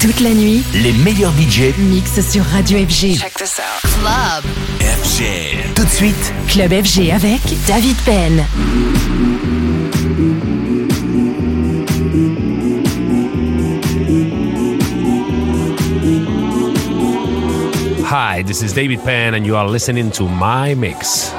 Toute la nuit, Les meilleurs budgets mix sur Radio FG. Check this out. Club. FG. Tout de suite, Club FG avec David Penn. Hi, this is David Penn, and you are listening to My Mix.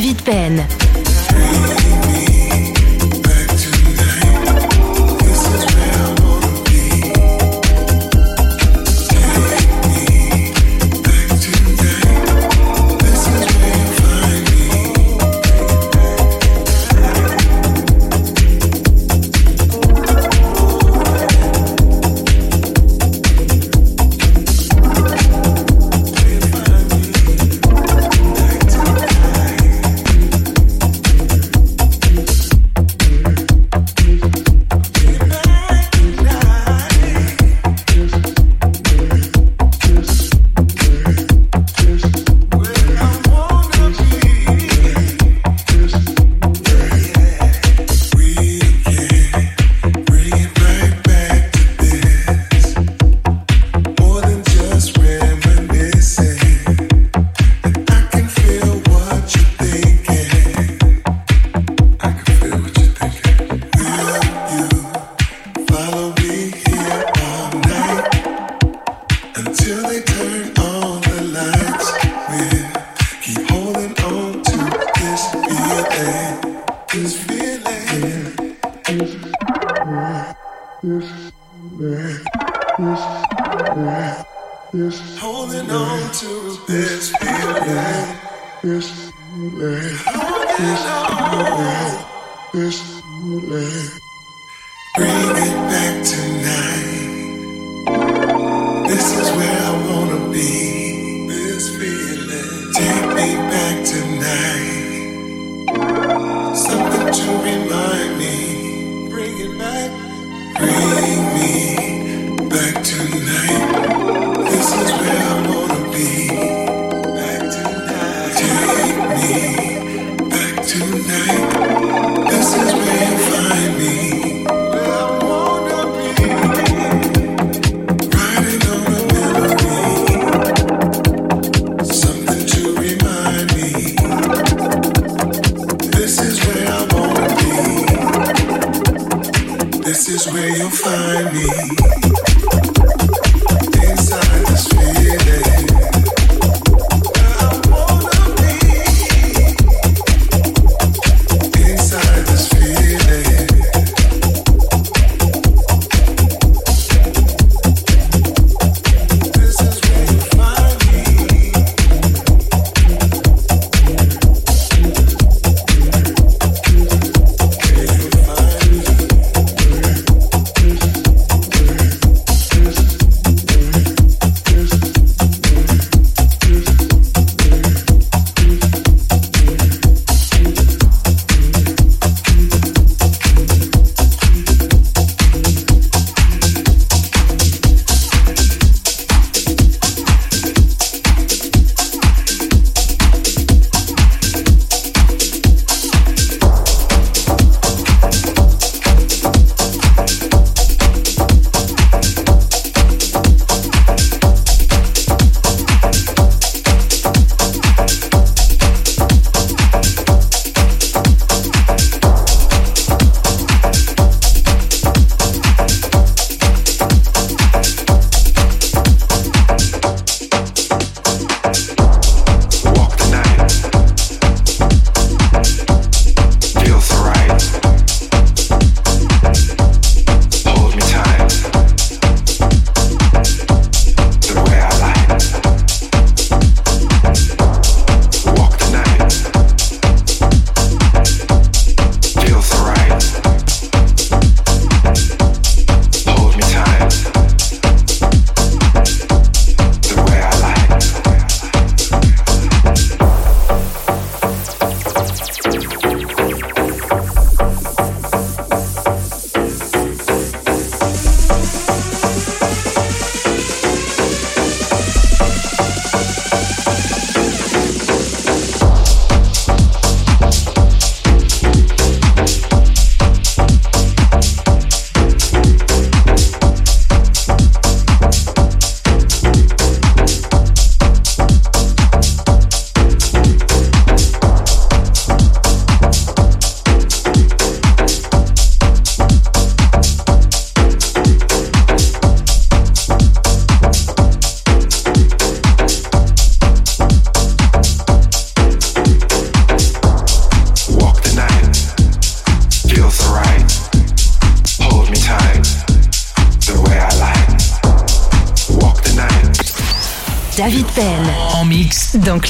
Mix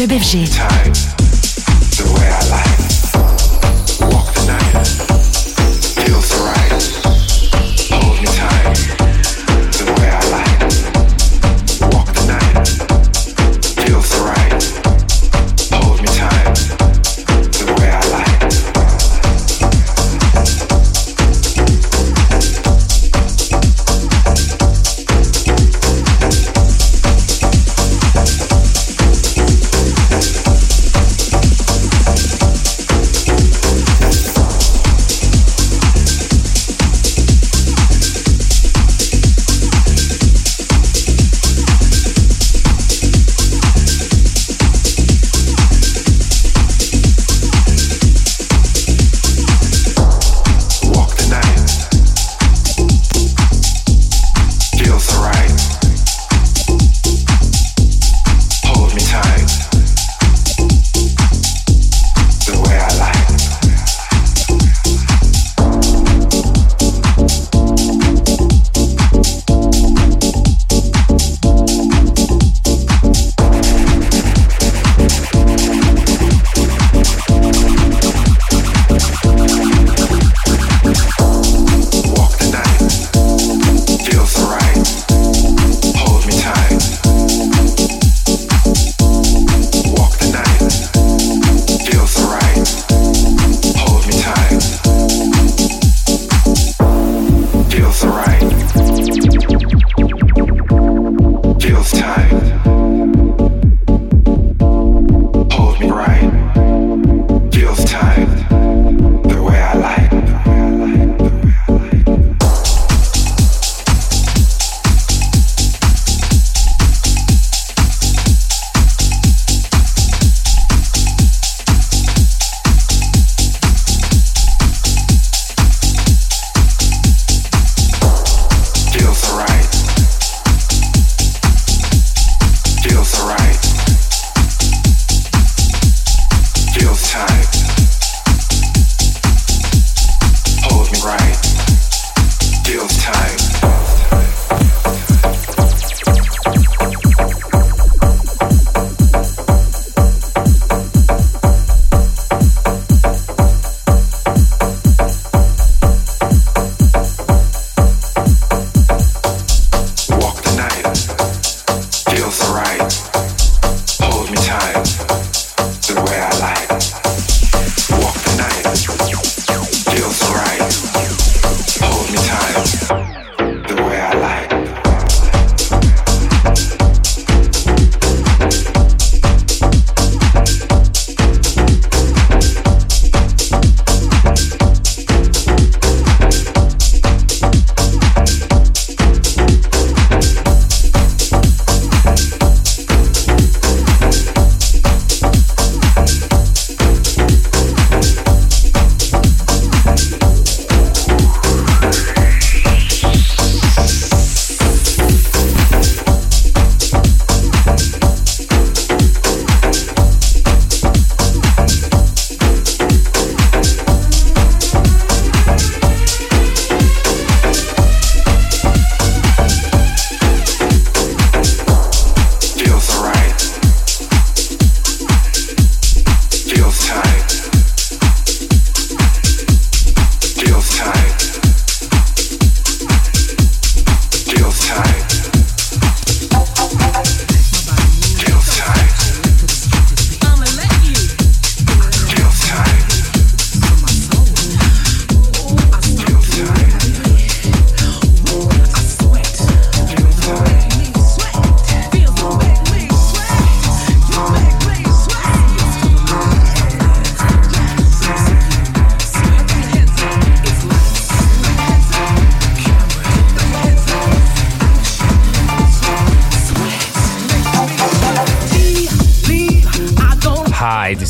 Club FG.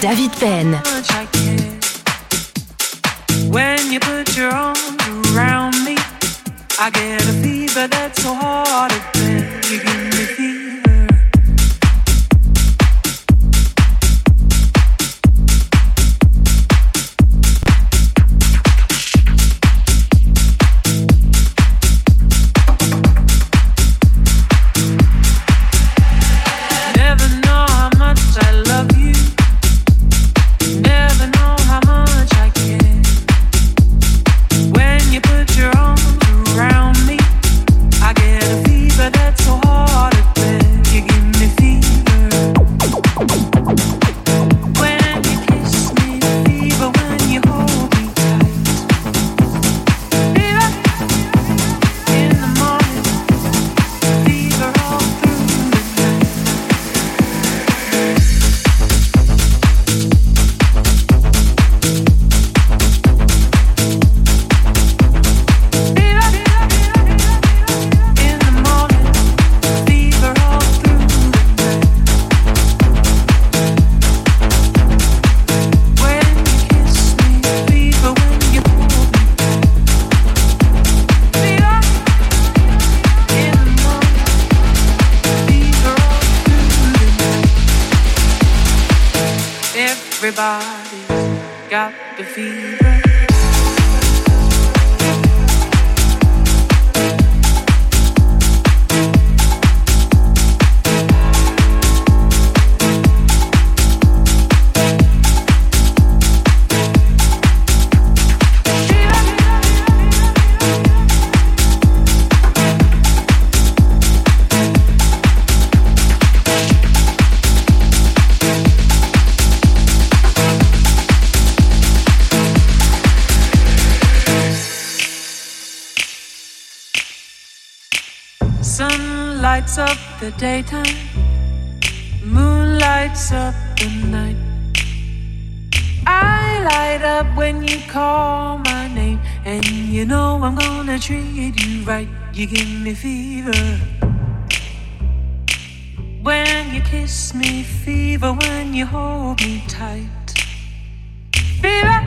David Penn. you hold me tight. Fever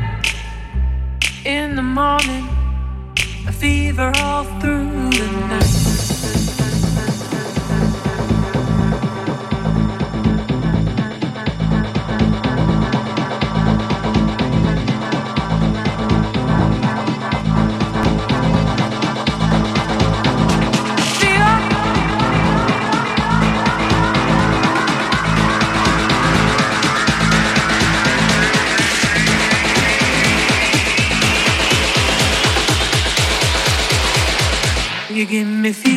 in the morning, a fever all through the night. give me fever.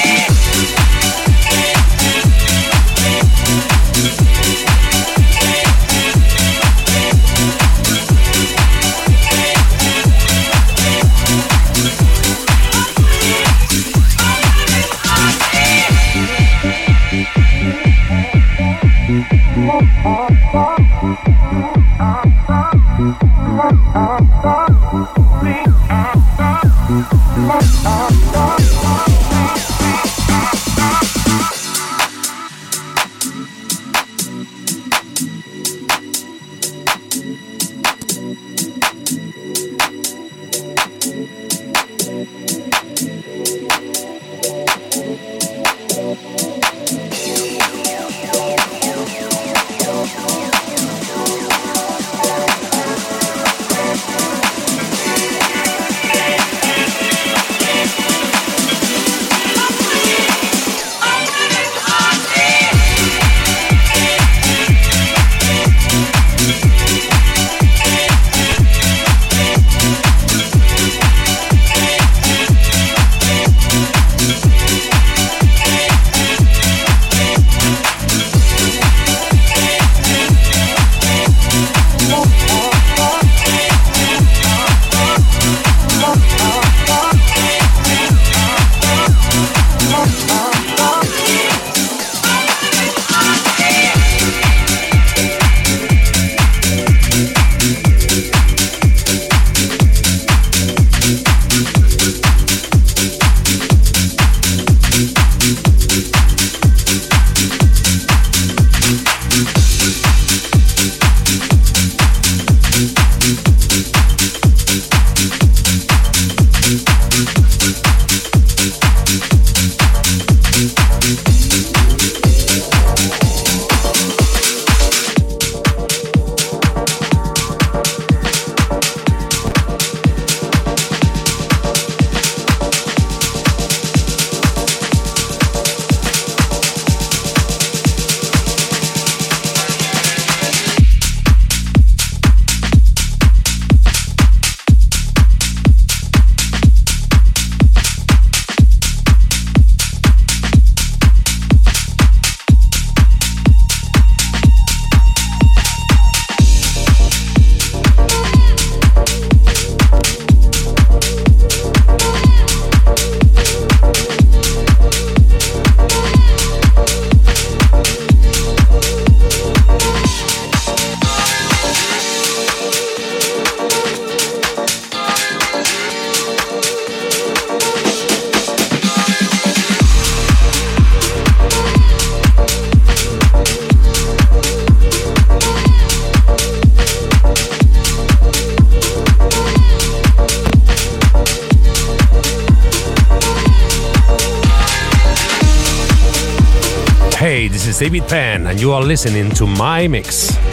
David Penn, and you are listening to my mix.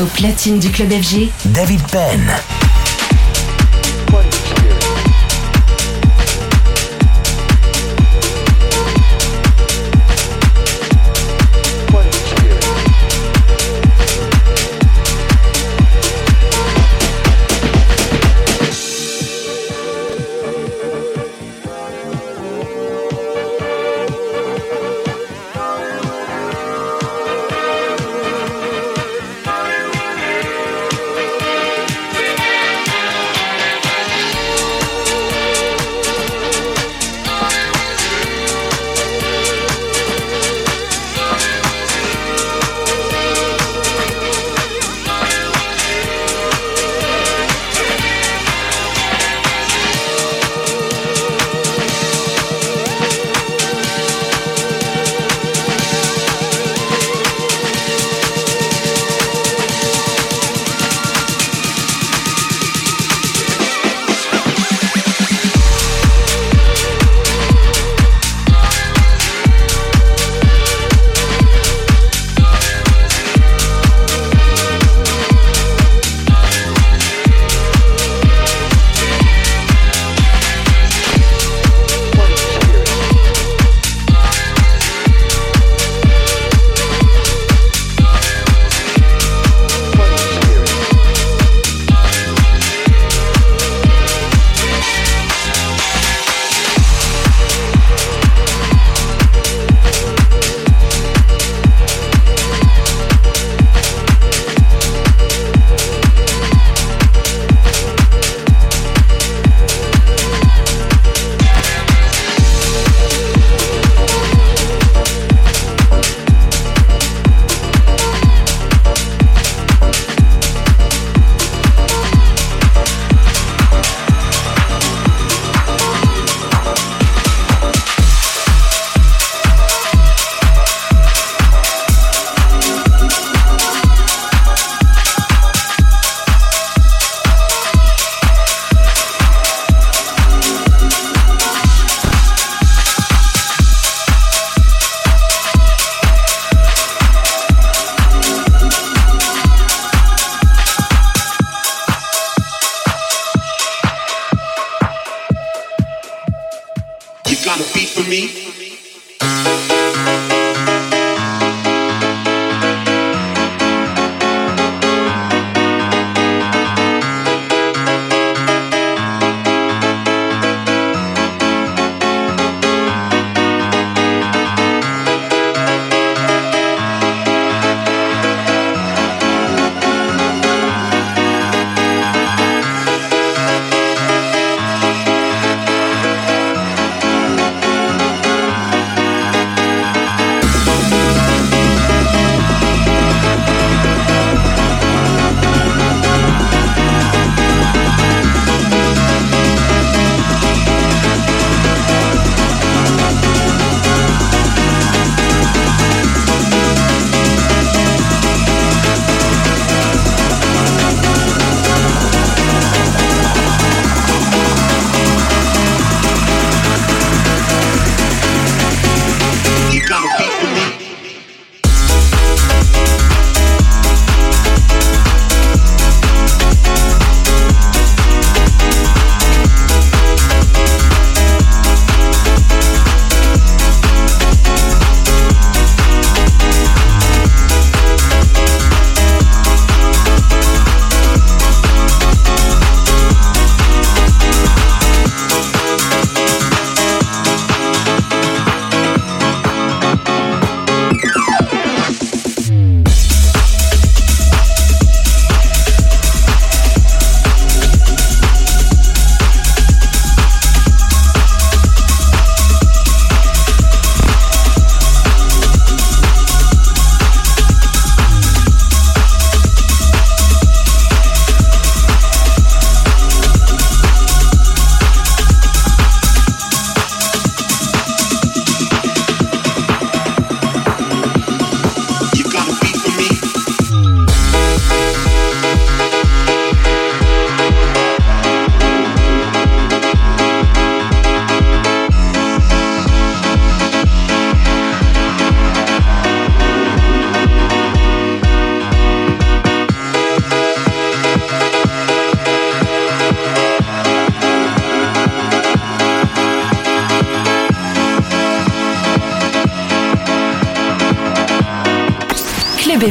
Au platine du Club FG, David Penn.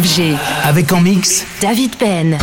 FG. Avec en mix David Penn.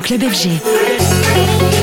Club FG.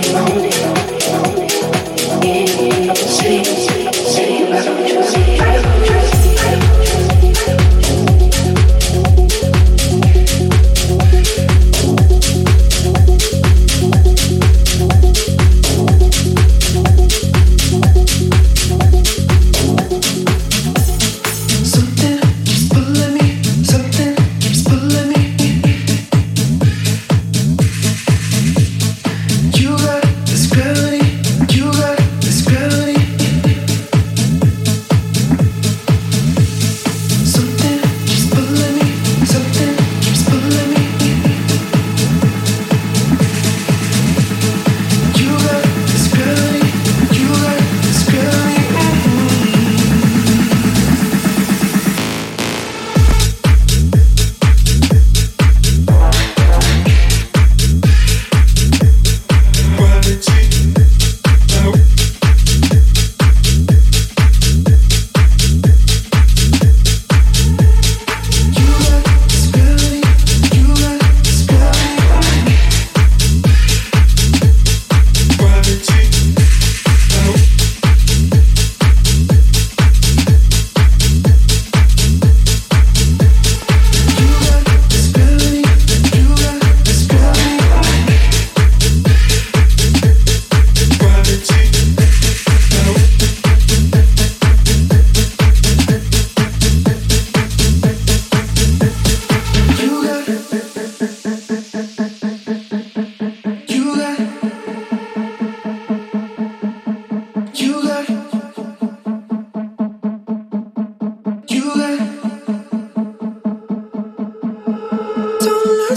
Describe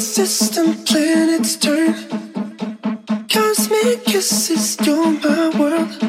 system planets turn. Cosmic kisses, you're my world.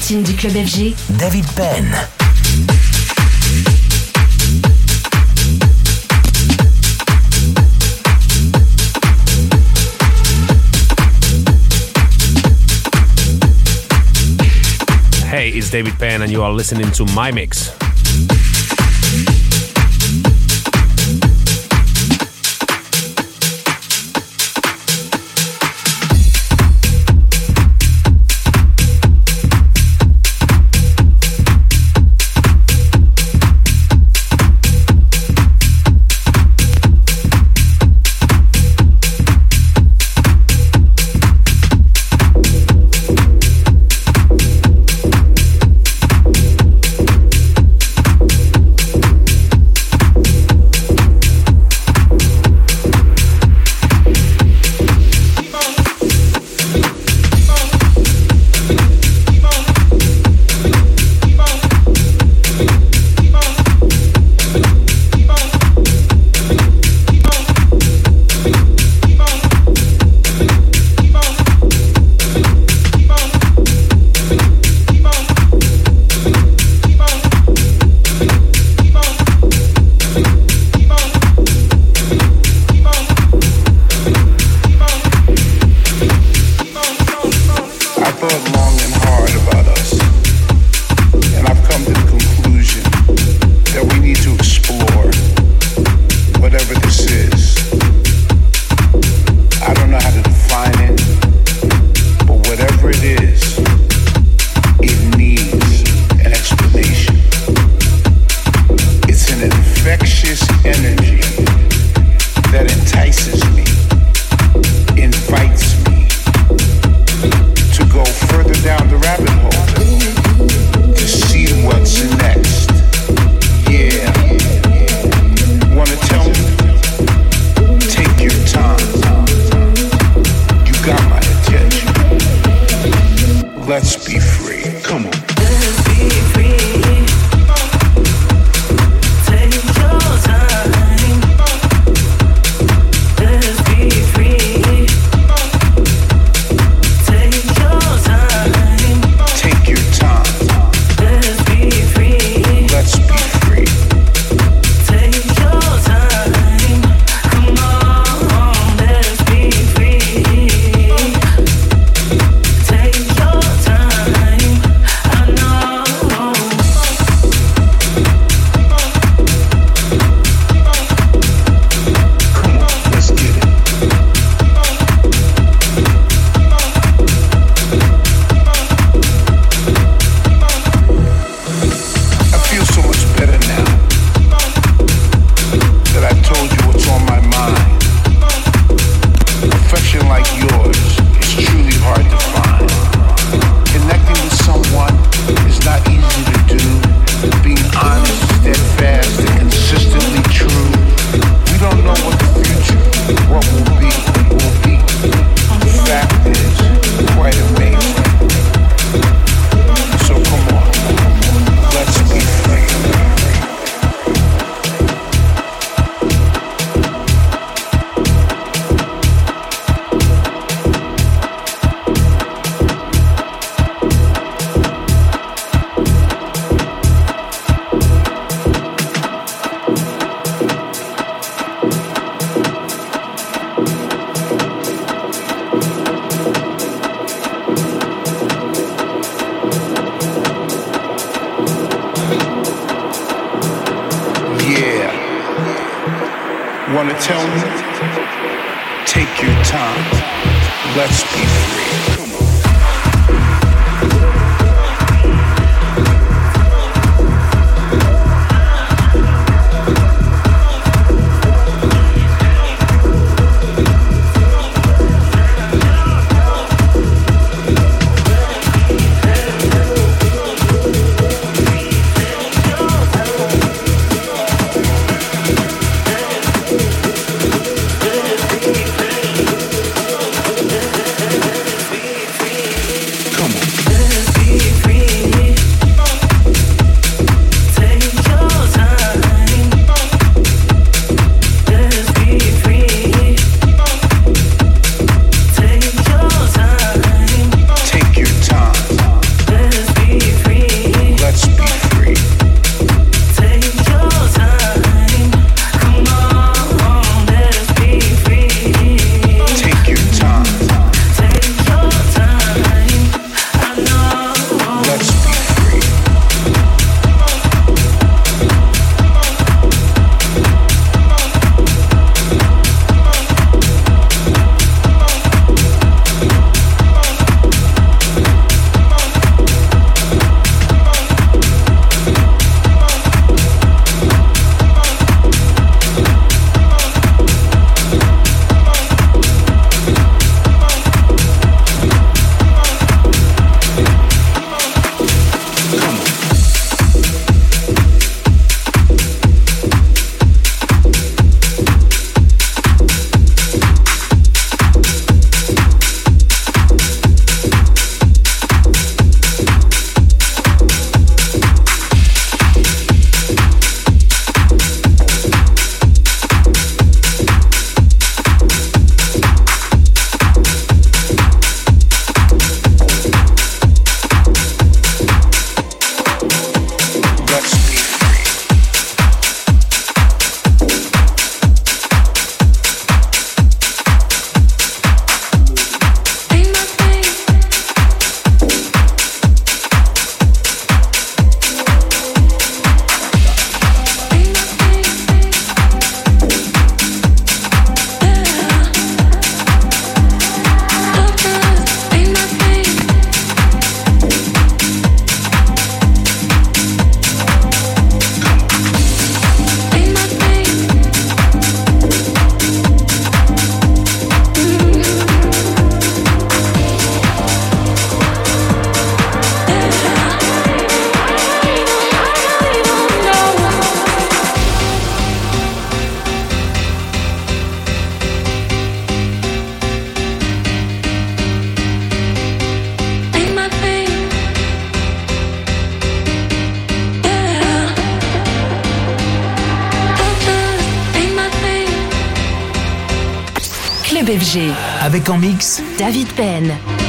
Club FG, David Penn. Hey, it's David Penn, and you are listening to my mix. Avec en mix David Penn.